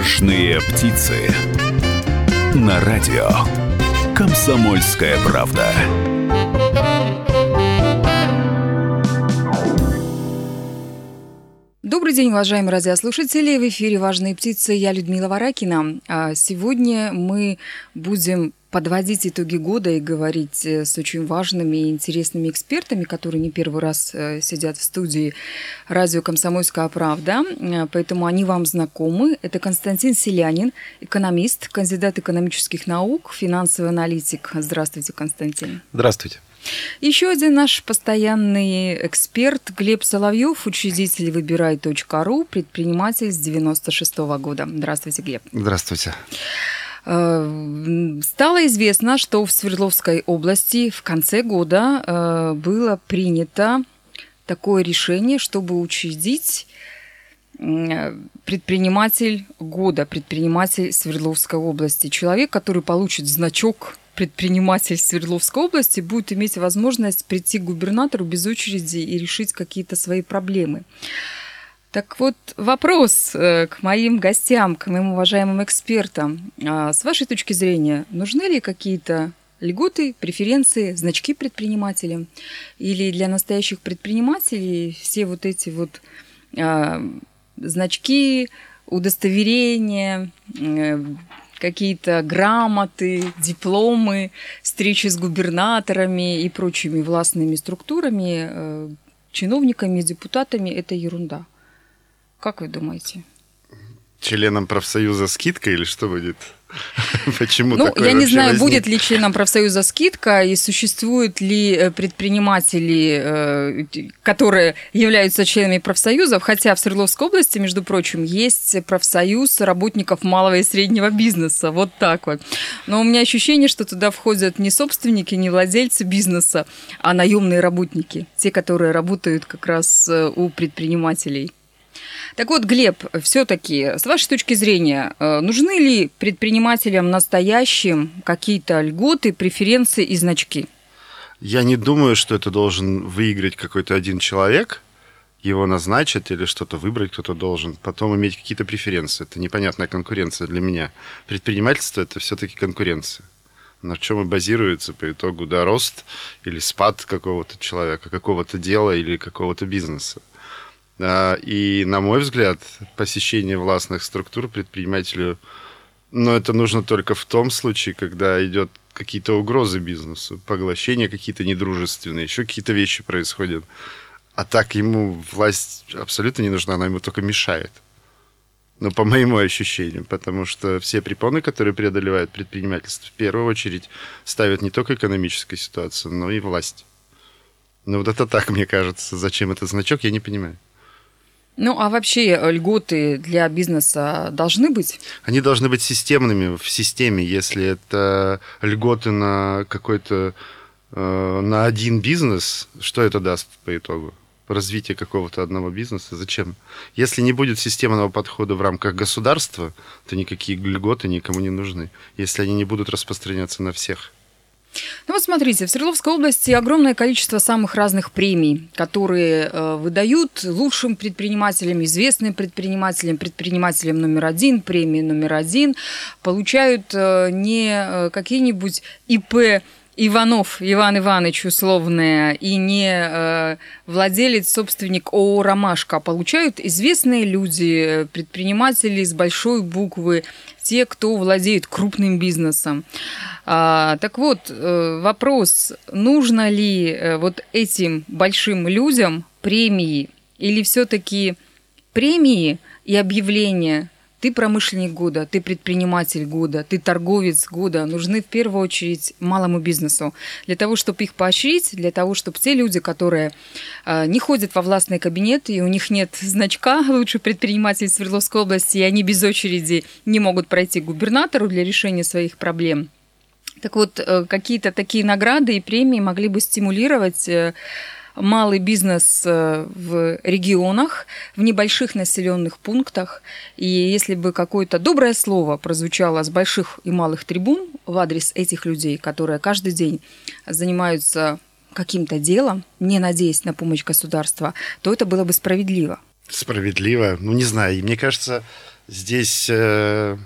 Важные птицы. На радио Комсомольская правда. Добрый день, уважаемые радиослушатели. В эфире «Важные птицы». Я Людмила Варакина. А сегодня мы будем подводить итоги года и говорить э, с очень важными и интересными экспертами, которые не первый раз э, сидят в студии радио «Комсомольская правда», э, поэтому они вам знакомы. Это Константин Селянин, экономист, кандидат экономических наук, финансовый аналитик. Здравствуйте, Константин. Здравствуйте. Еще один наш постоянный эксперт Глеб Соловьев, учредитель выбирай.ру, предприниматель с 96 -го года. Здравствуйте, Глеб. Здравствуйте. Э, стало известно, что в Свердловской области в конце года э, было принято такое решение, чтобы учредить э, предприниматель года, предприниматель Свердловской области. Человек, который получит значок предприниматель Свердловской области, будет иметь возможность прийти к губернатору без очереди и решить какие-то свои проблемы. Так вот, вопрос э, к моим гостям, к моим уважаемым экспертам. А с вашей точки зрения, нужны ли какие-то льготы, преференции, значки предпринимателям? Или для настоящих предпринимателей все вот эти вот а, значки, удостоверения, э, какие-то грамоты, дипломы, встречи с губернаторами и прочими властными структурами, э, чиновниками, депутатами – это ерунда. Как вы думаете? Членам профсоюза скидка или что будет? Почему ну, я не знаю, возник? будет ли членам профсоюза скидка и существуют ли э, предприниматели, э, которые являются членами профсоюзов, хотя в Свердловской области, между прочим, есть профсоюз работников малого и среднего бизнеса, вот так вот. Но у меня ощущение, что туда входят не собственники, не владельцы бизнеса, а наемные работники, те, которые работают как раз э, у предпринимателей. Так вот, Глеб, все-таки, с вашей точки зрения, э, нужны ли предпринимателям настоящим какие-то льготы, преференции и значки? Я не думаю, что это должен выиграть какой-то один человек, его назначат или что-то выбрать кто-то должен, потом иметь какие-то преференции. Это непонятная конкуренция для меня. Предпринимательство – это все-таки конкуренция. На чем и базируется по итогу да, рост или спад какого-то человека, какого-то дела или какого-то бизнеса. А, и, на мой взгляд, посещение властных структур предпринимателю, но это нужно только в том случае, когда идет какие-то угрозы бизнесу, поглощения какие-то недружественные, еще какие-то вещи происходят. А так ему власть абсолютно не нужна, она ему только мешает. Ну, по моему ощущению, потому что все препоны, которые преодолевают предпринимательство, в первую очередь ставят не только экономическую ситуацию, но и власть. Ну, вот это так, мне кажется. Зачем этот значок, я не понимаю. Ну, а вообще э, льготы для бизнеса должны быть? Они должны быть системными в системе. Если это льготы на какой-то э, на один бизнес, что это даст по итогу? развитие какого-то одного бизнеса. Зачем? Если не будет системного подхода в рамках государства, то никакие льготы никому не нужны, если они не будут распространяться на всех. Ну вот смотрите, в Свердловской области огромное количество самых разных премий, которые э, выдают лучшим предпринимателям, известным предпринимателям, предпринимателям номер один, премии номер один, получают э, не э, какие-нибудь ИП Иванов Иван Иванович условное и не э, владелец, собственник ООО «Ромашка», а получают известные люди, предприниматели с большой буквы, те, кто владеет крупным бизнесом. А, так вот, э, вопрос, нужно ли э, вот этим большим людям премии или все-таки премии и объявления ты промышленник года, ты предприниматель года, ты торговец года нужны в первую очередь малому бизнесу. Для того, чтобы их поощрить, для того, чтобы те люди, которые э, не ходят во властный кабинет, и у них нет значка лучший предприниматель Свердловской области, и они без очереди не могут пройти к губернатору для решения своих проблем. Так вот, э, какие-то такие награды и премии могли бы стимулировать э, малый бизнес э, в регионах, в небольших населенных пунктах. И если бы какое-то доброе слово прозвучало с больших и малых трибун в адрес этих людей, которые каждый день занимаются каким-то делом, не надеясь на помощь государства, то это было бы справедливо. Справедливо. Ну, не знаю. И мне кажется, здесь э,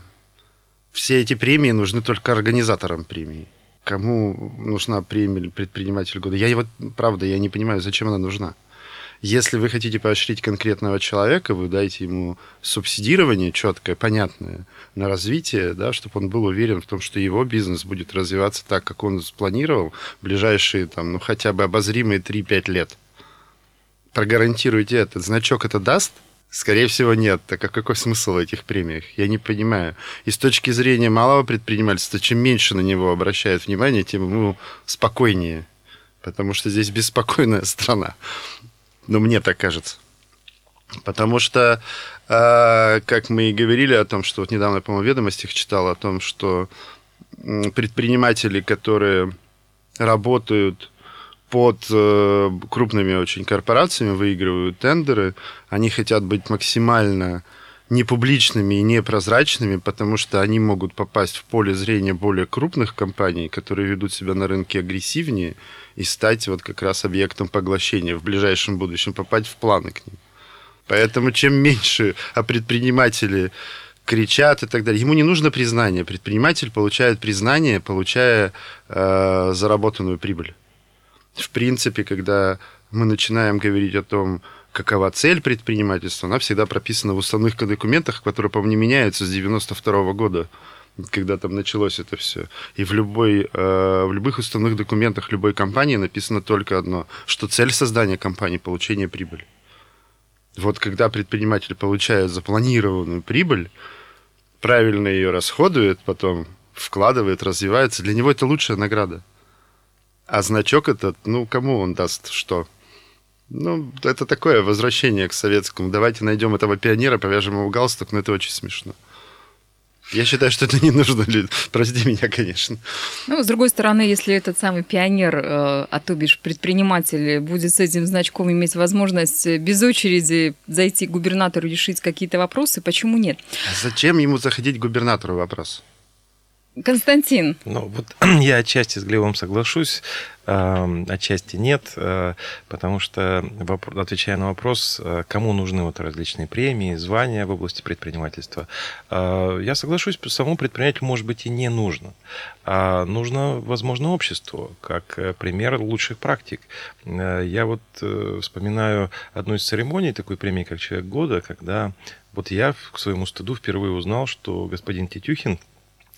все эти премии нужны только организаторам премии. Кому нужна премия предприниматель года? Я вот, правда, я не понимаю, зачем она нужна. Если вы хотите поощрить конкретного человека, вы дайте ему субсидирование четкое, понятное на развитие, да, чтобы он был уверен в том, что его бизнес будет развиваться так, как он спланировал в ближайшие, там, ну, хотя бы обозримые 3-5 лет. Прогарантируйте это. Значок это даст? Скорее всего, нет. Так а какой смысл в этих премиях? Я не понимаю. И с точки зрения малого предпринимательства, чем меньше на него обращают внимание, тем ему спокойнее. Потому что здесь беспокойная страна. Ну, мне так кажется. Потому что, э, как мы и говорили о том, что вот недавно, по-моему, в ведомостях читал о том, что предприниматели, которые работают под э, крупными очень корпорациями, выигрывают тендеры, они хотят быть максимально непубличными и непрозрачными, потому что они могут попасть в поле зрения более крупных компаний, которые ведут себя на рынке агрессивнее, и стать вот как раз объектом поглощения в ближайшем будущем, попасть в планы к ним. Поэтому чем меньше о предпринимателе кричат и так далее. Ему не нужно признание. Предприниматель получает признание, получая э, заработанную прибыль. В принципе, когда мы начинаем говорить о том, какова цель предпринимательства, она всегда прописана в уставных документах, которые, по-моему, не меняются с 92 года когда там началось это все. И в, любой, э, в любых уставных документах любой компании написано только одно, что цель создания компании – получение прибыли. Вот когда предприниматель получает запланированную прибыль, правильно ее расходует, потом вкладывает, развивается, для него это лучшая награда. А значок этот, ну, кому он даст что? Ну, это такое возвращение к советскому. Давайте найдем этого пионера, повяжем его галстук, но это очень смешно. Я считаю, что это не нужно. Прости меня, конечно. Ну, с другой стороны, если этот самый пионер, э, а то бишь предприниматель, будет с этим значком иметь возможность без очереди зайти к губернатору решить какие-то вопросы, почему нет? А зачем ему заходить к губернатору вопрос? Константин. Ну, вот я отчасти с Глебом соглашусь, э, отчасти нет, э, потому что, отвечая на вопрос, э, кому нужны вот различные премии, звания в области предпринимательства, я соглашусь, самому предпринимателю, может быть, и не нужно. А нужно, возможно, обществу, как пример лучших практик. Я вот вспоминаю одну из церемоний такой премии, как «Человек года», когда вот я к своему стыду впервые узнал, что господин Тетюхин,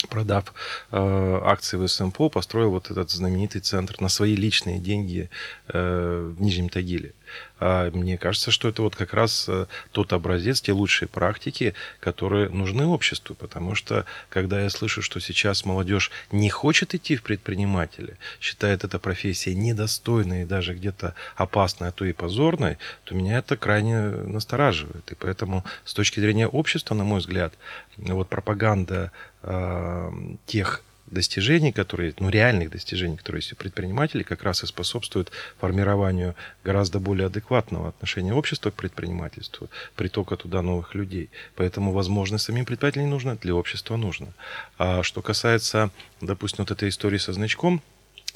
продав э, акции в СМПО, построил вот этот знаменитый центр на свои личные деньги э, в Нижнем Тагиле. А мне кажется, что это вот как раз э, тот образец, те лучшие практики, которые нужны обществу, потому что когда я слышу, что сейчас молодежь не хочет идти в предприниматели, считает это профессией недостойной и даже где-то опасной, а то и позорной, то меня это крайне настораживает. И поэтому с точки зрения общества, на мой взгляд, вот пропаганда э, тех достижений, которые, ну, реальных достижений, которые есть у предпринимателей, как раз и способствуют формированию гораздо более адекватного отношения общества к предпринимательству, притока туда новых людей. Поэтому, возможно, самим предпринимателям не нужно, для общества нужно. А что касается, допустим, вот этой истории со значком,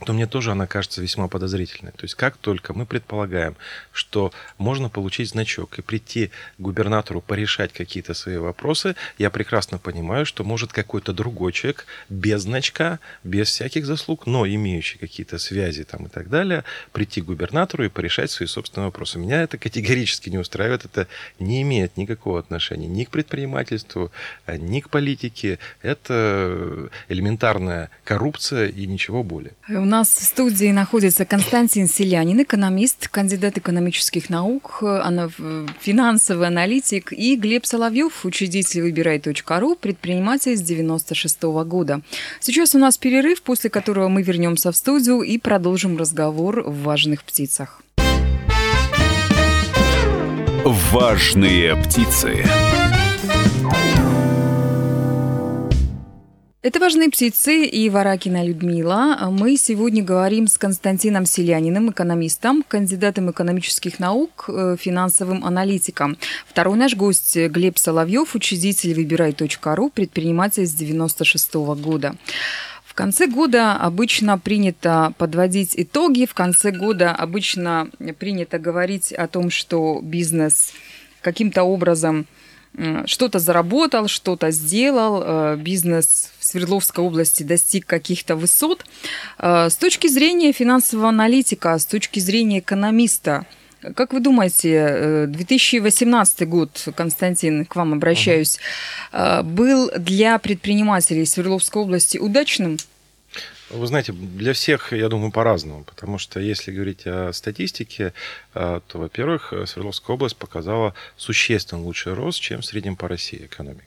то мне тоже она кажется весьма подозрительной. То есть как только мы предполагаем, что можно получить значок и прийти к губернатору порешать какие-то свои вопросы, я прекрасно понимаю, что может какой-то другой человек без значка, без всяких заслуг, но имеющий какие-то связи там и так далее, прийти к губернатору и порешать свои собственные вопросы. Меня это категорически не устраивает, это не имеет никакого отношения ни к предпринимательству, ни к политике. Это элементарная коррупция и ничего более нас в студии находится Константин Селянин, экономист, кандидат экономических наук, финансовый аналитик, и Глеб Соловьев, учредитель выбирай.ру, предприниматель с 96 -го года. Сейчас у нас перерыв, после которого мы вернемся в студию и продолжим разговор в «Важных птицах». «Важные птицы». Это «Важные птицы» и Варакина Людмила. Мы сегодня говорим с Константином Селяниным, экономистом, кандидатом экономических наук, э, финансовым аналитиком. Второй наш гость Глеб Соловьев, учредитель «Выбирай.ру», предприниматель с 96 -го года. В конце года обычно принято подводить итоги, в конце года обычно принято говорить о том, что бизнес каким-то образом что-то заработал, что-то сделал, э, бизнес в Свердловской области достиг каких-то высот. Э, с точки зрения финансового аналитика, с точки зрения экономиста, как вы думаете, 2018 год, Константин, к вам обращаюсь, был для предпринимателей Свердловской области удачным? Вы знаете, для всех, я думаю, по-разному, потому что если говорить о статистике, э, то, во-первых, Свердловская область показала существенно лучший рост, чем в среднем по России экономика.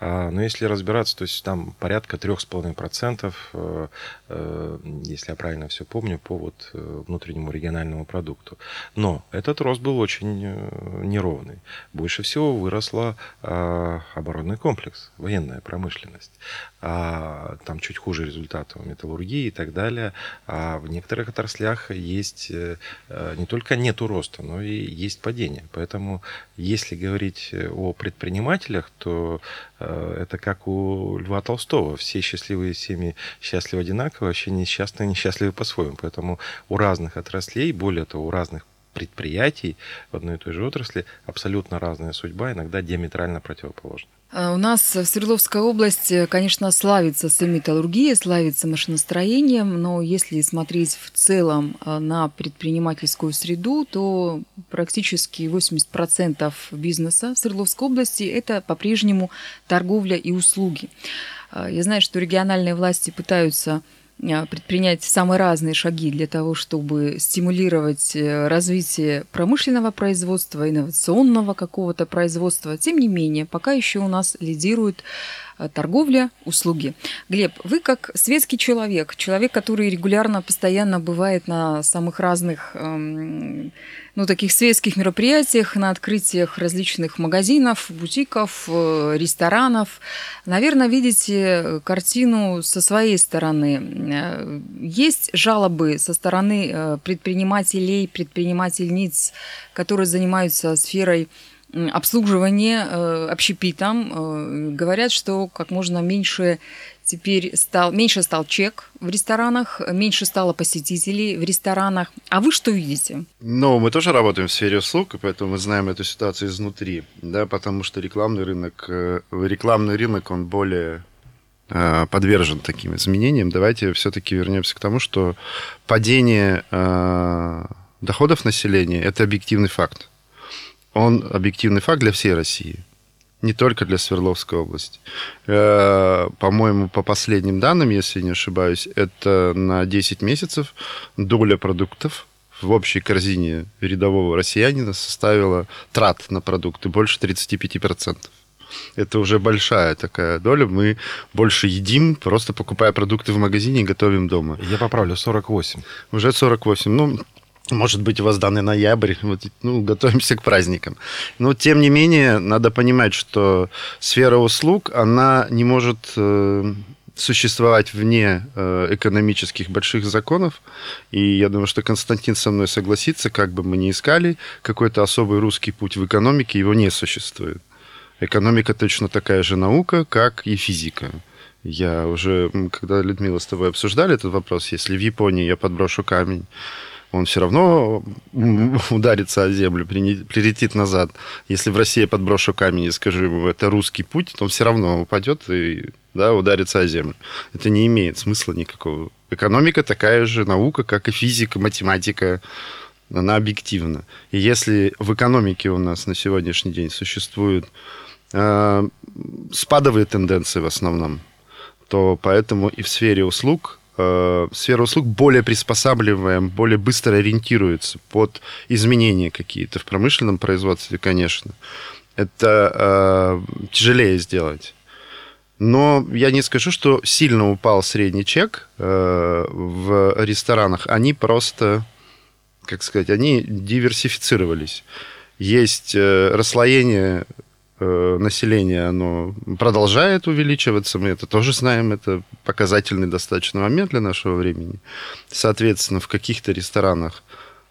А, но если разбираться, то есть там порядка 3,5%, э, э, если я правильно все помню, по вот э, внутреннему региональному продукту. Но этот рост был очень неровный. Больше всего выросла оборонный комплекс, военная промышленность. А там чуть хуже результаты у металлургии и так далее. А в некоторых отраслях есть не только нету роста, но и есть падение. Поэтому если говорить о предпринимателях, то Э, это как у Льва Толстого. Все счастливые семьи счастливы одинаково, вообще несчастные несчастливы по-своему. Поэтому у разных отраслей, более того, у разных предприятий в одной и той же отрасли абсолютно разная судьба, иногда диаметрально противоположная. А у нас в Свердловской области, конечно, славится металлургия, славится машиностроением, но если смотреть в целом а, на предпринимательскую среду, то практически 80% бизнеса в Свердловской области – это по-прежнему торговля и услуги. А, я знаю, что региональные власти пытаются предпринять самые разные шаги для того, чтобы стимулировать э, развитие промышленного производства, инновационного какого-то производства. Тем не менее, пока еще у нас лидирует торговля, услуги. Глеб, вы как светский человек, человек, который регулярно, постоянно бывает на самых разных эм, ну, таких светских мероприятиях, на открытиях различных магазинов, бутиков, э, ресторанов. Наверное, видите картину со своей стороны. Э, есть жалобы со стороны э, предпринимателей, предпринимательниц, которые занимаются сферой обслуживания общепитом. Говорят, что как можно меньше Теперь стал, меньше стал чек в ресторанах, меньше стало посетителей в ресторанах. А вы что видите? Ну, мы тоже работаем в сфере услуг, поэтому мы знаем эту ситуацию изнутри, да, потому что рекламный рынок, э, рекламный рынок, он более э, подвержен таким изменениям. Давайте все-таки вернемся к тому, что падение э, доходов населения – это объективный факт. Он объективный факт для всей России не только для Свердловской области. Э, по-моему, по последним данным, если не ошибаюсь, это на 10 месяцев доля продуктов в общей корзине рядового россиянина составила трат на продукты больше 35%. Это уже большая такая доля. Мы больше едим, просто покупая продукты в магазине и готовим дома. Я поправлю, 48. Уже 48. Ну, может быть, у вас данный ноябрь, вот, ну, готовимся к праздникам. Но, тем не менее, надо понимать, что сфера услуг, она не может э, существовать вне э, экономических больших законов. И я думаю, что Константин со мной согласится, как бы мы ни искали, какой-то особый русский путь в экономике, его не существует. Экономика точно такая же наука, как и физика. Я уже, когда Людмила с тобой обсуждали этот вопрос, если в Японии я подброшу камень, он все равно ударится о землю, прилетит назад. Если в России подброшу камень и скажу ему, это русский путь, то он все равно упадет и да, ударится о землю. Это не имеет смысла никакого. Экономика такая же наука, как и физика, математика. Она объективна. И если в экономике у нас на сегодняшний день существуют э, спадовые тенденции в основном, то поэтому и в сфере услуг э, сфера услуг более приспосабливаемая, более быстро ориентируется под изменения какие-то в промышленном производстве, конечно. Это э, тяжелее сделать. Но я не скажу, что сильно упал средний чек э, в ресторанах. Они просто, как сказать, они диверсифицировались. Есть э, расслоение население, оно продолжает увеличиваться, мы это тоже знаем, это показательный достаточно момент для нашего времени. Соответственно, в каких-то ресторанах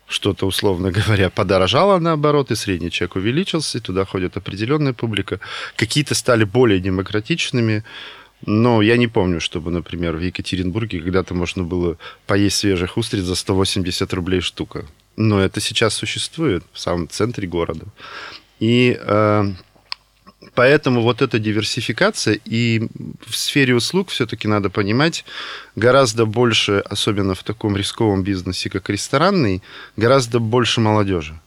что-то, условно говоря, подорожало наоборот, и средний чек увеличился, и туда ходит определенная публика. Какие-то стали более демократичными, но я не помню, чтобы, например, в Екатеринбурге когда-то можно было поесть свежих устриц за 180 рублей штука. Но это сейчас существует в самом центре города. И э, поэтому вот эта диверсификация и в сфере услуг все-таки надо понимать гораздо больше, особенно в таком рисковом бизнесе, как ресторанный, гораздо больше молодежи,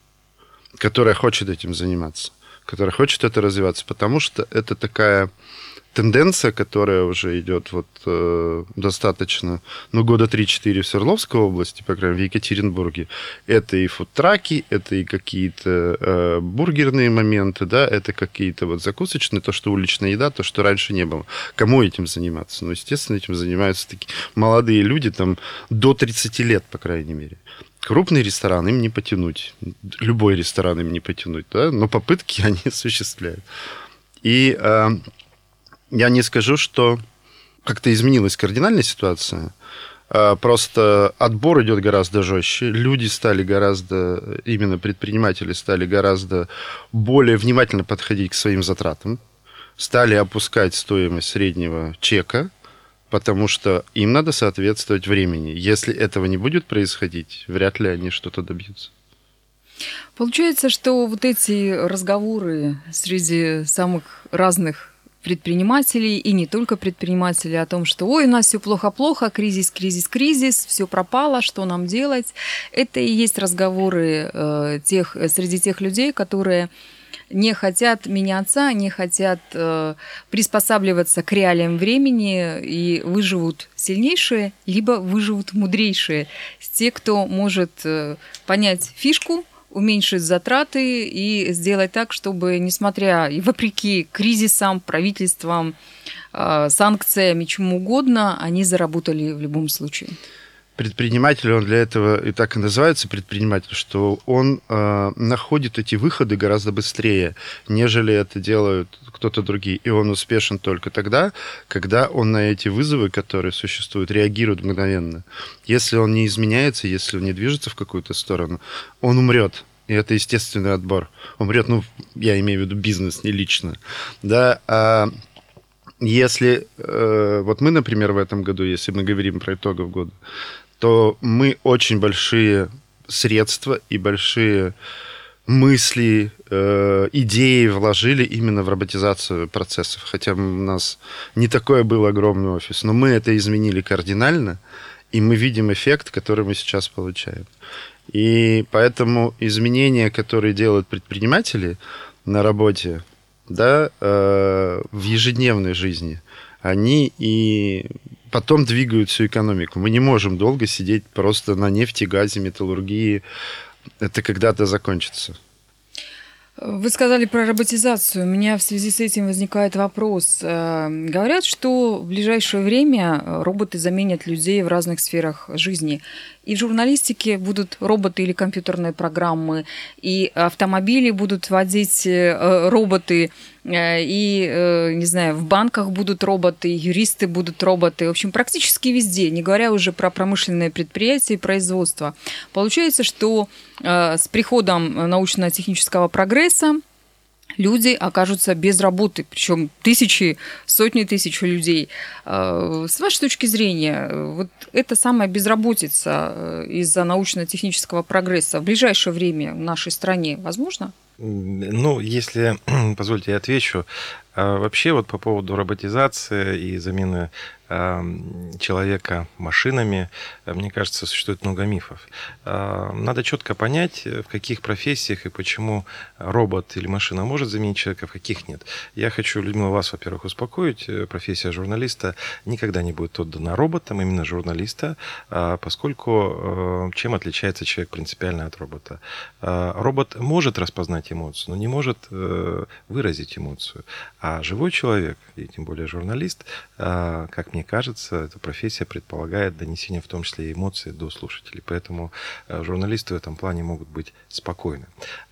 которая хочет этим заниматься, которая хочет это развиваться, потому что это такая тенденция, которая уже идет вот э, достаточно, ну, года 3-4 в Свердловской области, по крайней мере, в Екатеринбурге, это и фудтраки, это и какие-то э, бургерные моменты, да, это какие-то вот закусочные, то, что уличная еда, то, что раньше не было. Кому этим заниматься? Ну, естественно, этим занимаются такие молодые люди, там, до 30 лет, по крайней мере. Крупный ресторан им не потянуть. Любой ресторан им не потянуть, да, но попытки они осуществляют. И э, я не скажу, что как-то изменилась кардинальная ситуация. А, просто отбор идет гораздо жестче. Люди стали гораздо, именно предприниматели стали гораздо более внимательно подходить к своим затратам. Стали опускать стоимость среднего чека, потому что им надо соответствовать времени. Если этого не будет происходить, вряд ли они что-то добьются. Получается, что вот эти разговоры среди самых разных предпринимателей, и не только предпринимателей, о том, что ой, у нас все плохо-плохо, кризис, кризис, кризис, все пропало, что нам делать. Это и есть разговоры э, тех, среди тех людей, которые не хотят меняться, не хотят э, приспосабливаться к реалиям времени и выживут сильнейшие, либо выживут мудрейшие. Те, кто может э, понять фишку, уменьшить затраты и сделать так, чтобы, несмотря и вопреки кризисам, правительствам, а, санкциям и чему угодно, они заработали в любом случае предприниматель, он для этого и так и называется предприниматель, что он э, находит эти выходы гораздо быстрее, нежели это делают кто-то другие. И он успешен только тогда, когда он на эти вызовы, которые существуют, реагирует мгновенно. Если он не изменяется, если он не движется в какую-то сторону, он умрет. И это естественный отбор. Умрет, ну, я имею в виду бизнес, не лично. Да, а если э, вот мы, например, в этом году, если мы говорим про итогов года, то мы очень большие средства и большие мысли, э, идеи вложили именно в роботизацию процессов. Хотя у нас не такой был огромный офис, но мы это изменили кардинально, и мы видим эффект, который мы сейчас получаем. И поэтому изменения, которые делают предприниматели на работе, да, э, в ежедневной жизни, они и потом двигают всю экономику. Мы не можем долго сидеть просто на нефти, газе, металлургии. Это когда-то закончится. Вы сказали про роботизацию. У меня в связи с этим возникает вопрос. Э, говорят, что в ближайшее время роботы заменят людей в разных сферах жизни. И в журналистике будут роботы или компьютерные программы, и автомобили будут водить э, роботы, э, и, э, не знаю, в банках будут роботы, юристы будут роботы. В общем, практически везде, не говоря уже про промышленные предприятия и производство. Получается, что с приходом научно-технического прогресса люди окажутся без работы, причем тысячи, сотни тысяч людей. А, с вашей точки зрения, вот эта самая безработица э, из-за научно-технического прогресса в ближайшее время в нашей стране возможно? Ну, если позвольте, я отвечу. А вообще вот по поводу роботизации и замены человека машинами, э, мне кажется, существует много мифов. А, надо четко понять, э, в каких профессиях и почему робот или машина может заменить человека, в каких нет. Я хочу, Людмила, вас, во-первых, успокоить. Э, профессия журналиста никогда не будет отдана роботам, именно журналиста, а, поскольку чем отличается человек принципиально от робота? Робот может распознать эмоцию, но не может выразить эмоцию. А живой человек, и тем более журналист, а, как мне кажется, эта профессия предполагает донесение в том числе и эмоций до слушателей. Поэтому а, журналисты в этом плане могут быть спокойны.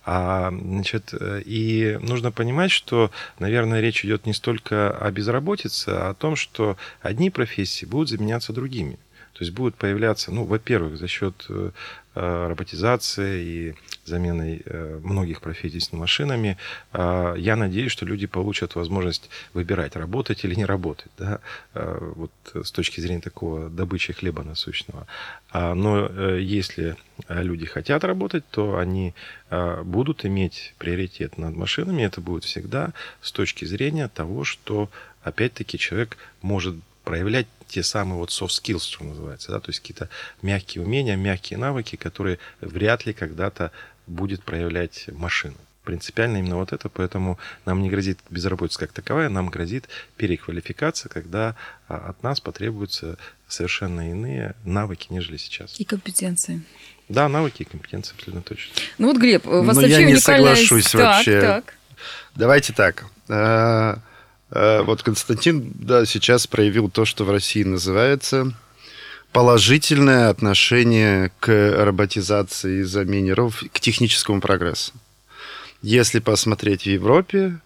А, значит, и нужно понимать, что, наверное, речь идет не столько о безработице, а о том, что одни профессии будут заменяться другими. То есть будут появляться, ну, во-первых, за счет роботизацией и заменой многих профессий с машинами, я надеюсь, что люди получат возможность выбирать, работать или не работать, да, вот с точки зрения такого добычи хлеба насущного. А, но если люди хотят работать, то они будут иметь приоритет над машинами. Это будет всегда с точки зрения того, что опять-таки человек может проявлять те самые вот soft skills, что называется, да, то есть какие-то мягкие умения, мягкие навыки, которые вряд ли когда-то будет проявлять машина. Принципиально именно вот это, поэтому нам не грозит безработица как таковая, нам грозит переквалификация, когда а, от нас потребуются совершенно иные навыки, нежели сейчас. И компетенции. Да, навыки и компетенции абсолютно точно. Ну вот, Глеб, у вас Но вообще я не уникальная... соглашусь так, вообще. Так. Давайте так. Э, Вот Константин, да, сейчас проявил то, что в России называется положительное отношение к роботизации и замене ров, к техническому прогрессу. Если посмотреть в Европе,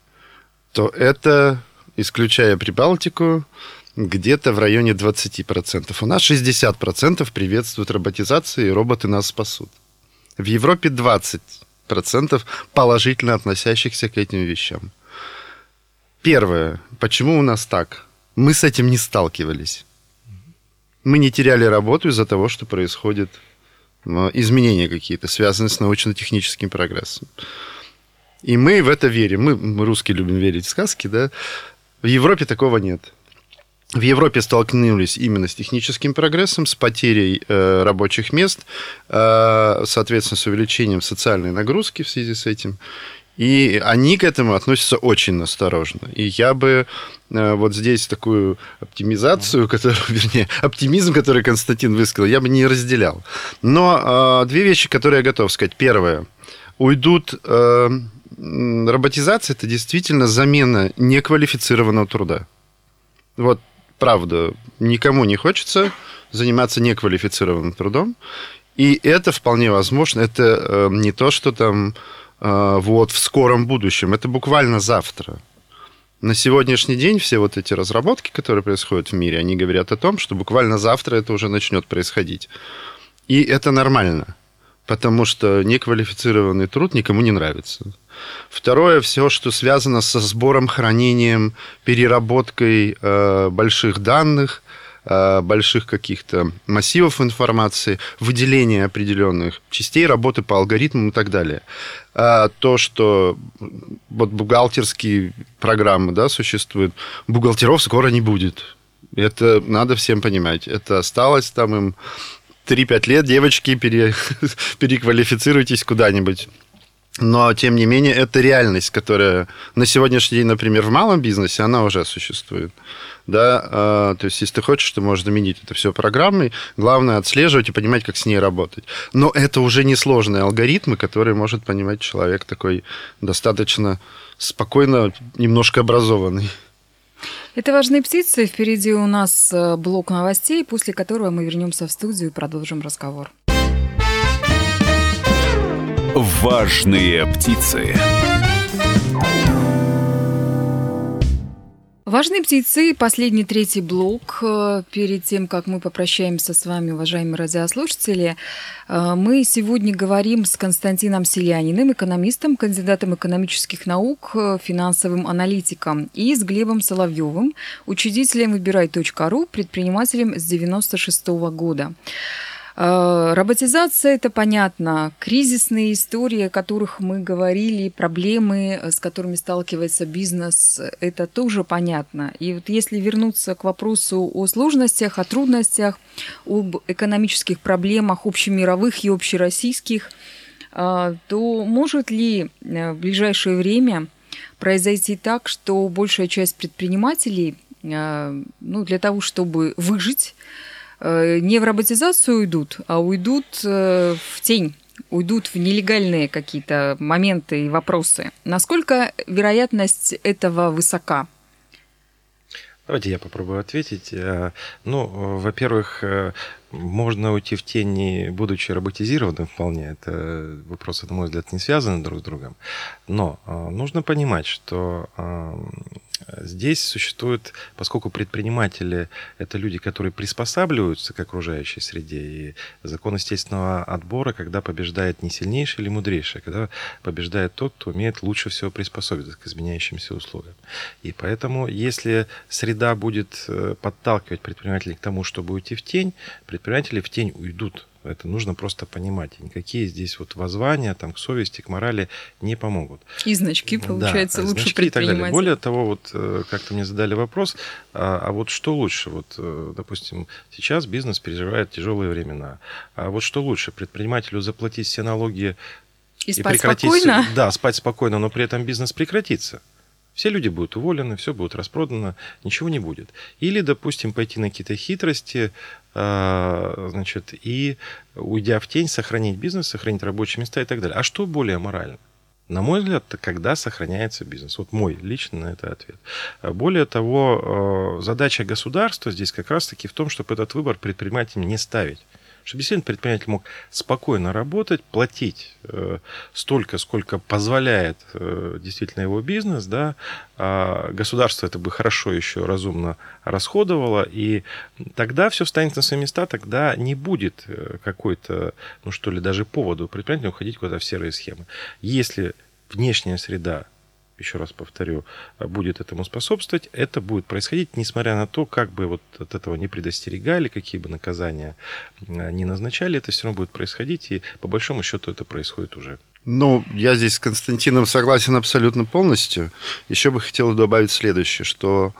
то это, исключая Прибалтику, где-то в районе 20%. У нас 60% приветствуют роботизацию, и роботы нас спасут. В Европе 20% положительно относящихся к этим вещам. Первое. Почему у нас так? Мы с этим не сталкивались. Мы не теряли работу из-за того, что происходят э, изменения какие-то, связанные с научно-техническим прогрессом. И мы в это верим. Мы, мы русские любим верить в сказки, да? В Европе такого нет. В Европе столкнулись именно с техническим прогрессом, с потерей э, рабочих мест, э, соответственно, с увеличением социальной нагрузки в связи с этим. И они к этому относятся очень насторожно. И я бы э, вот здесь такую оптимизацию, которую, вернее, оптимизм, который Константин высказал, я бы не разделял. Но э, две вещи, которые я готов сказать. Первое. Уйдут... Э, роботизация – это действительно замена неквалифицированного труда. Вот правда, никому не хочется заниматься неквалифицированным трудом. И это вполне возможно. Это э, не то, что там вот в скором будущем. Это буквально завтра. На сегодняшний день все вот эти разработки, которые происходят в мире, они говорят о том, что буквально завтра это уже начнет происходить. И это нормально, потому что неквалифицированный труд никому не нравится. Второе, все, что связано со сбором, хранением, переработкой э, больших данных, больших каких-то массивов информации, выделение определенных частей работы по алгоритмам и так далее. А то, что вот бухгалтерские программы да, существуют, бухгалтеров скоро не будет. Это надо всем понимать. Это осталось там им 3-5 лет, девочки, пере... переквалифицируйтесь куда-нибудь. Но, тем не менее, это реальность, которая на сегодняшний день, например, в малом бизнесе, она уже существует. Да, а, то есть, если ты хочешь, ты можешь заменить это все программой. Главное отслеживать и понимать, как с ней работать. Но это уже несложные алгоритмы, которые может понимать человек такой достаточно спокойно, немножко образованный. Это «Важные птицы». Впереди у нас э, блок новостей, после которого мы вернемся в студию и продолжим разговор. Важные птицы. Важные птицы, последний третий блок. Э, перед тем, как мы попрощаемся с вами, уважаемые радиослушатели, э, мы сегодня говорим с Константином Селяниным, экономистом, кандидатом экономических наук, э, финансовым аналитиком, и с Глебом Соловьевым, учредителем выбирай.ру, предпринимателем с 96 года. Э, роботизация – это понятно. Кризисные истории, о которых мы говорили, проблемы, э, с которыми сталкивается бизнес – это тоже понятно. И вот если вернуться к вопросу о сложностях, о трудностях, об экономических проблемах общемировых и общероссийских, э, то может ли в ближайшее время произойти так, что большая часть предпринимателей ну, для того, чтобы выжить, не в роботизацию уйдут, а уйдут э, в тень уйдут в нелегальные какие-то моменты и вопросы. Насколько вероятность этого высока? Давайте я попробую ответить. Э, ну, во-первых, можно уйти в тени, будучи роботизированным вполне. Это вопросы, на мой взгляд, не связаны друг с другом. Но нужно понимать, что Здесь существует, поскольку предприниматели – это люди, которые приспосабливаются к окружающей среде, и закон естественного отбора, когда побеждает не сильнейший или мудрейший, а когда побеждает тот, кто умеет лучше всего приспособиться к изменяющимся условиям. И поэтому, если среда будет э, подталкивать предпринимателей к тому, чтобы уйти в тень, предприниматели в тень уйдут. Это нужно просто понимать. никакие здесь вот воззвания там, к совести, к морали не помогут. И значки, получается, да, лучше значки предпринимать. И так далее. Более того, вот э, как-то мне задали вопрос, а, а вот что лучше? Вот, э, допустим, сейчас бизнес переживает тяжелые времена. А вот что лучше? Предпринимателю заплатить все налоги и, и спать спокойно? Да, спать спокойно, но при этом бизнес прекратится. Все люди будут уволены, все будет распродано, ничего не будет. Или, допустим, пойти на какие-то хитрости, а, значит, и, уйдя в тень, сохранить бизнес, сохранить рабочие места и так далее. А что более морально? На мой взгляд, когда сохраняется бизнес. Вот мой личный на это ответ. Более того, а, задача государства здесь как раз-таки в том, чтобы этот выбор предпринимателям не ставить чтобы действительно предприниматель мог спокойно работать, платить э, столько, сколько позволяет э, действительно его бизнес, да, а государство это бы хорошо еще разумно расходовало, и тогда все встанет на свои места, тогда не будет э, какой-то, ну что ли, даже поводу предпринимателя уходить куда-то в серые схемы. Если внешняя среда еще раз повторю, будет этому способствовать, это будет происходить, несмотря на то, как бы вот от этого не предостерегали, какие бы наказания э, не назначали, это все равно будет происходить, и по большому счету это происходит уже. Ну, я здесь с Константином согласен абсолютно полностью. Еще бы хотел добавить следующее, что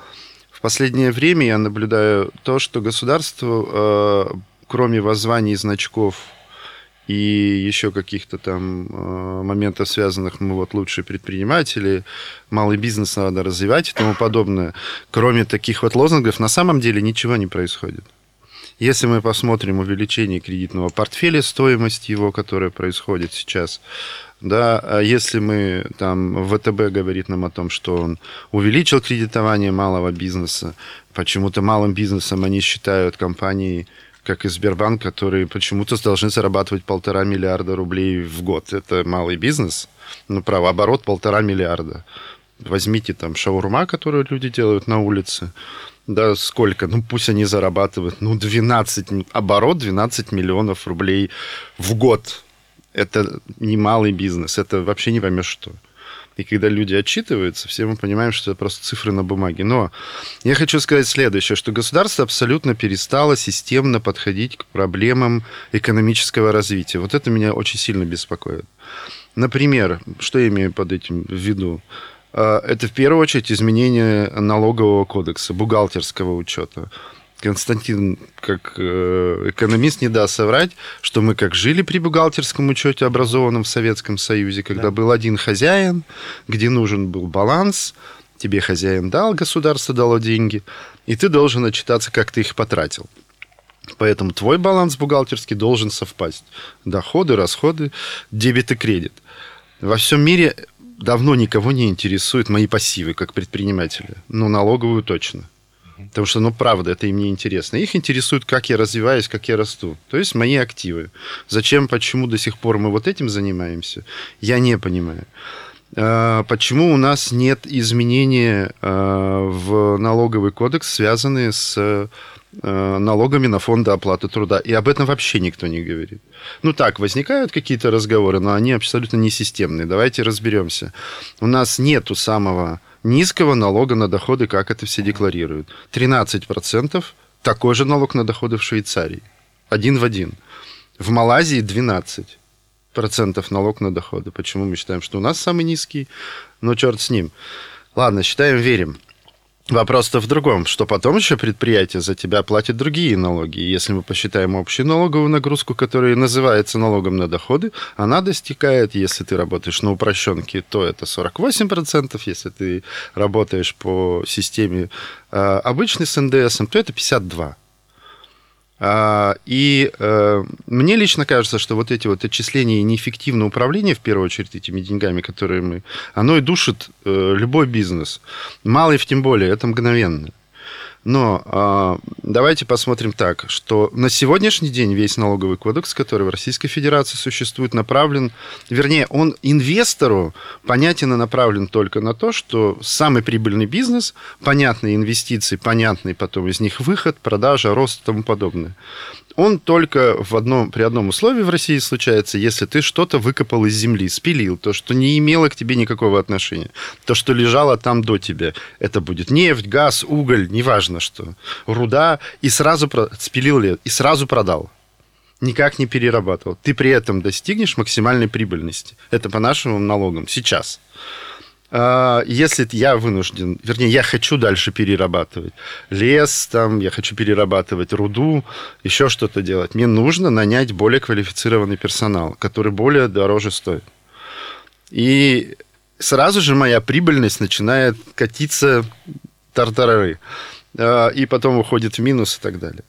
в последнее время я наблюдаю то, что государство, э, кроме воззваний и значков и еще каких-то там э, моментов, связанных, мы вот лучшие предприниматели, малый бизнес надо развивать и тому подобное. Кроме таких вот лозунгов, на самом деле ничего не происходит. Если мы посмотрим увеличение кредитного портфеля, стоимость его, которая происходит сейчас, да, а если мы там ВТБ говорит нам о том, что он увеличил кредитование малого бизнеса, почему-то малым бизнесом они считают компании как и Сбербанк, которые почему-то должны зарабатывать полтора миллиарда рублей в год. Это малый бизнес, ну, правооборот полтора миллиарда. Возьмите там шаурма, которую люди делают на улице, да, сколько? Ну, пусть они зарабатывают, ну, 12, оборот 12 миллионов рублей в год. Это не малый бизнес, это вообще не поймешь что. И когда люди отчитываются, все мы понимаем, что это просто цифры на бумаге. Но я хочу сказать следующее, что государство абсолютно перестало системно подходить к проблемам экономического развития. Вот это меня очень сильно беспокоит. Например, что я имею под этим в виду? А, это в первую очередь изменение налогового кодекса, бухгалтерского учета. Константин, как э, экономист, не даст соврать, что мы как жили при бухгалтерском учете, образованном в Советском Союзе, когда да. был один хозяин, где нужен был баланс, тебе хозяин дал, государство дало деньги, и ты должен отчитаться, как ты их потратил. Поэтому твой баланс бухгалтерский должен совпасть. Доходы, расходы, дебет и кредит. Во всем мире давно никого не интересуют мои пассивы, как предпринимателя. Ну, налоговую точно. Потому что, ну, правда, это им не интересно. Их интересует, как я развиваюсь, как я расту. То есть мои активы. Зачем, почему до сих пор мы вот этим занимаемся, я не понимаю. А, почему у нас нет изменения а, в налоговый кодекс, связанные с а, налогами на фонды оплаты труда. И об этом вообще никто не говорит. Ну так, возникают какие-то разговоры, но они абсолютно не системные. Давайте разберемся. У нас нету самого низкого налога на доходы, как это все декларируют. 13% такой же налог на доходы в Швейцарии. Один в один. В Малайзии 12 процентов налог на доходы. Почему мы считаем, что у нас самый низкий? Ну, черт с ним. Ладно, считаем, верим. Вопрос-то в другом, что потом еще предприятие за тебя платит другие налоги. Если мы посчитаем общую налоговую нагрузку, которая называется налогом на доходы, она достигает, если ты работаешь на упрощенке, то это 48%, если ты работаешь по системе э, обычной с НДС, то это 52%. А, и э, мне лично кажется, что вот эти вот отчисления и неэффективное управление, в первую очередь, этими деньгами, которые мы, оно и душит э, любой бизнес. Малый тем более, это мгновенно. Но э, давайте посмотрим так, что на сегодняшний день весь налоговый кодекс, который в Российской Федерации существует, направлен, вернее, он инвестору понятен и направлен только на то, что самый прибыльный бизнес, понятные инвестиции, понятный потом из них выход, продажа, рост и тому подобное он только в одном, при одном условии в России случается, если ты что-то выкопал из земли, спилил, то, что не имело к тебе никакого отношения, то, что лежало там до тебя. Это будет нефть, газ, уголь, неважно что, руда, и сразу спилил ли, и сразу продал никак не перерабатывал. Ты при этом достигнешь максимальной прибыльности. Это по нашим налогам сейчас. А, если я вынужден, вернее, я хочу дальше перерабатывать лес, там, я хочу перерабатывать руду, еще что-то делать, мне нужно нанять более квалифицированный персонал, который более дороже стоит. И сразу же моя прибыльность начинает катиться тартарары, и потом уходит в минус и так далее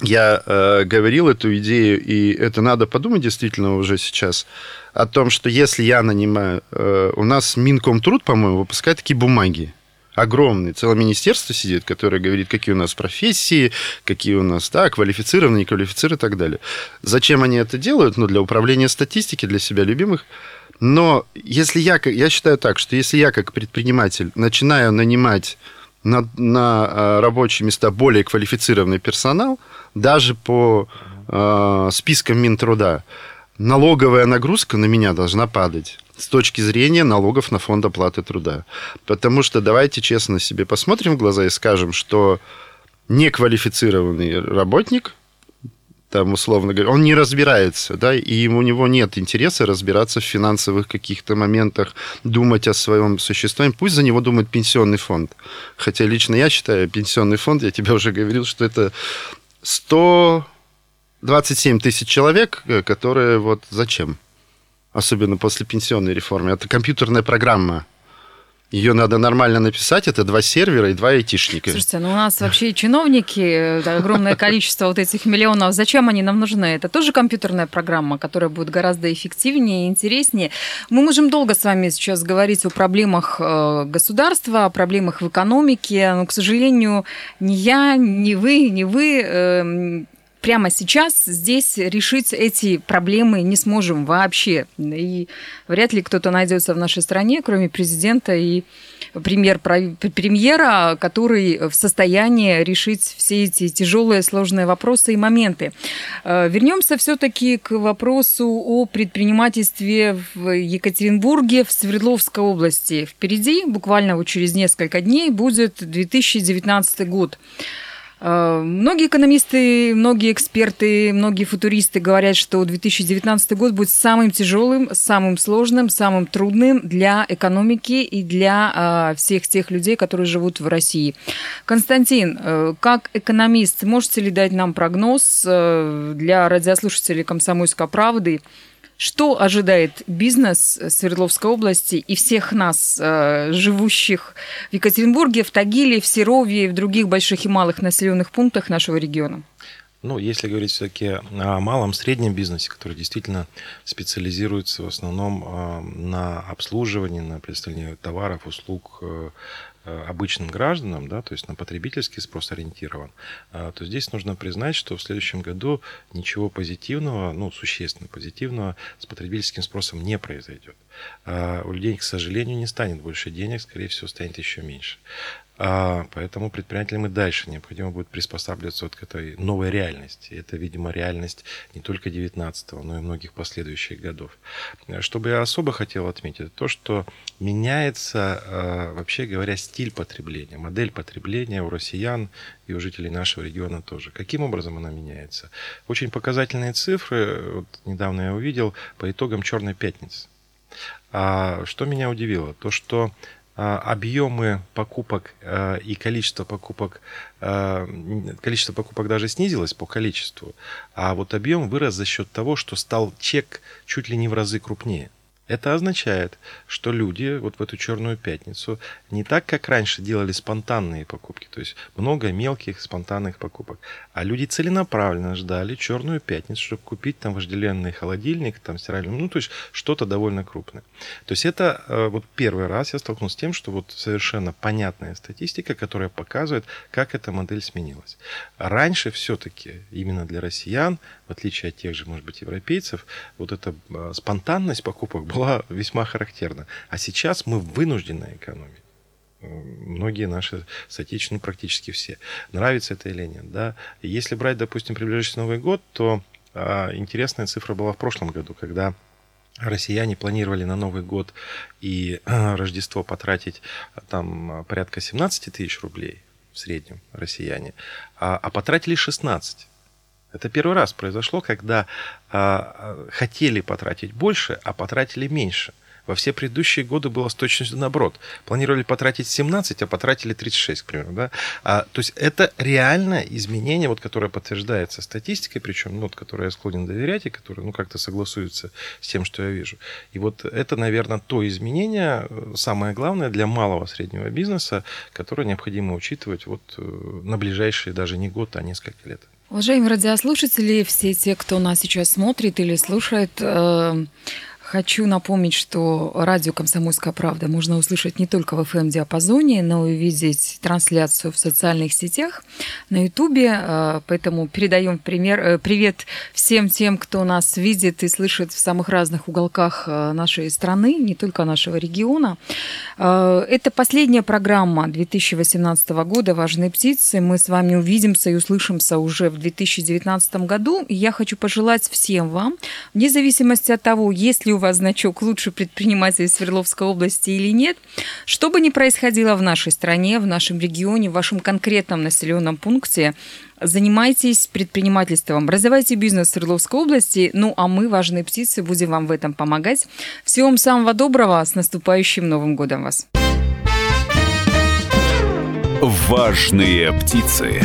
я э, говорил эту идею, и это надо подумать действительно уже сейчас, о том, что если я нанимаю... Э, у нас Минкомтруд, по-моему, выпускает такие бумаги, огромные, целое министерство сидит, которое говорит, какие у нас профессии, какие у нас, да, квалифицированные, неквалифицированные и так далее. Зачем они это делают? Ну, для управления статистики, для себя любимых. Но если я, я считаю так, что если я как предприниматель начинаю нанимать на, на э, рабочие места более квалифицированный персонал, даже по э, спискам Минтруда, налоговая нагрузка на меня должна падать с точки зрения налогов на фонд оплаты труда. Потому что давайте честно себе посмотрим в глаза и скажем, что неквалифицированный работник – там, условно говоря, он не разбирается, да, и у него нет интереса разбираться в финансовых каких-то моментах, думать о своем существовании. Пусть за него думает пенсионный фонд. Хотя лично я считаю, пенсионный фонд, я тебе уже говорил, что это 127 тысяч человек, э, которые вот зачем? Особенно после пенсионной реформы. Это компьютерная программа ее надо нормально написать. Это два сервера и два айтишника. Слушайте, ну у нас вообще чиновники, да, огромное количество вот этих миллионов. Зачем они нам нужны? Это тоже компьютерная программа, которая будет гораздо эффективнее и интереснее. Мы можем долго с вами сейчас говорить о проблемах э, государства, о проблемах в экономике, но, к сожалению, ни я, ни вы, ни вы эм, прямо сейчас здесь решить эти проблемы не сможем вообще. И вряд ли кто-то найдется в нашей стране, кроме президента и премьер, премьера, который в состоянии решить все эти тяжелые, сложные вопросы и моменты. Э, вернемся все-таки к вопросу о предпринимательстве в Екатеринбурге, в Свердловской области. Впереди, буквально вот через несколько дней, будет 2019 год. Э, многие экономисты, многие эксперты, многие футуристы говорят, что 2019 год будет самым тяжелым, самым сложным, самым трудным для экономики и для э, всех тех людей, которые живут в России. Константин, э, как экономист, можете ли дать нам прогноз для радиослушателей «Комсомольской правды»? Что ожидает бизнес Свердловской области и всех нас, э, живущих в Екатеринбурге, в Тагиле, в Серове и в других больших и малых населенных пунктах нашего региона? Ну, если говорить все-таки о малом, среднем бизнесе, который действительно специализируется в основном э, на обслуживании, на предоставлении товаров, услуг э, Э, обычным гражданам, да, то есть на потребительский спрос ориентирован, э, то здесь нужно признать, что в следующем году ничего позитивного, ну, существенно позитивного с потребительским спросом не произойдет. Э, у людей, к сожалению, не станет больше денег, скорее всего, станет еще меньше. А, поэтому предпринимателям и дальше необходимо будет приспосабливаться вот к этой новой реальности. Это, видимо, реальность не только 19-го, но и многих последующих годов. Что бы я особо хотел отметить, это то, что меняется, а, вообще говоря, стиль потребления, модель потребления у россиян и у жителей нашего региона тоже. Каким образом она меняется? Очень показательные цифры, вот недавно я увидел, по итогам «Черной пятницы». А что меня удивило? То, что объемы покупок а, и количество покупок, а, количество покупок даже снизилось по количеству, а вот объем вырос за счет того, что стал чек чуть ли не в разы крупнее. Это означает, что люди вот в эту черную пятницу не так, как раньше делали спонтанные покупки, то есть много мелких спонтанных покупок, а люди целенаправленно ждали черную пятницу, чтобы купить там вожделенный холодильник, там стиральный, ну то есть что-то довольно крупное. То есть это э, вот первый раз я столкнулся с тем, что вот совершенно понятная статистика, которая показывает, как эта модель сменилась. Раньше все-таки именно для россиян, в отличие от тех же, может быть, европейцев, вот эта э, спонтанность покупок была весьма характерна. А сейчас мы вынуждены экономить многие наши соотечественные, ну, практически все. Нравится это или нет, да. Если брать, допустим, приближающийся Новый год, то а, интересная цифра была в прошлом году, когда россияне планировали на Новый год и а, Рождество потратить а, там порядка 17 тысяч рублей в среднем россияне, а, а потратили 16. Это первый раз произошло, когда а, хотели потратить больше, а потратили меньше. Во все предыдущие годы было с точностью наоборот. Планировали потратить 17, а потратили 36, к примеру. Да? А, то есть это реальное изменение, вот, которое подтверждается статистикой, причем, ну, которое я склонен доверять и которое ну, как-то согласуется с тем, что я вижу. И вот это, наверное, то изменение, э, самое главное для малого среднего бизнеса, которое необходимо учитывать вот, э, на ближайшие даже не год, а несколько лет. Уважаемые радиослушатели, все те, кто нас сейчас смотрит или слушает, э, Хочу напомнить, что радио «Комсомольская правда» можно услышать не только в FM-диапазоне, но и видеть трансляцию в социальных сетях, на Ютубе. Э, поэтому передаем пример, э, привет всем тем, кто нас видит и слышит в самых разных уголках э, нашей страны, не только нашего региона. Это последняя программа 2018 года «Важные птицы». Мы с вами увидимся и услышимся уже в 2019 году. Я хочу пожелать всем вам, вне зависимости от того, есть ли у вас значок «Лучший предприниматель Свердловской области» или нет. Что бы ни происходило в нашей стране, в нашем регионе, в вашем конкретном населенном пункте, занимайтесь предпринимательством, развивайте бизнес в Свердловской области, ну а мы, важные птицы, будем вам в этом помогать. Всего вам самого доброго, с наступающим Новым годом вас! Важные птицы.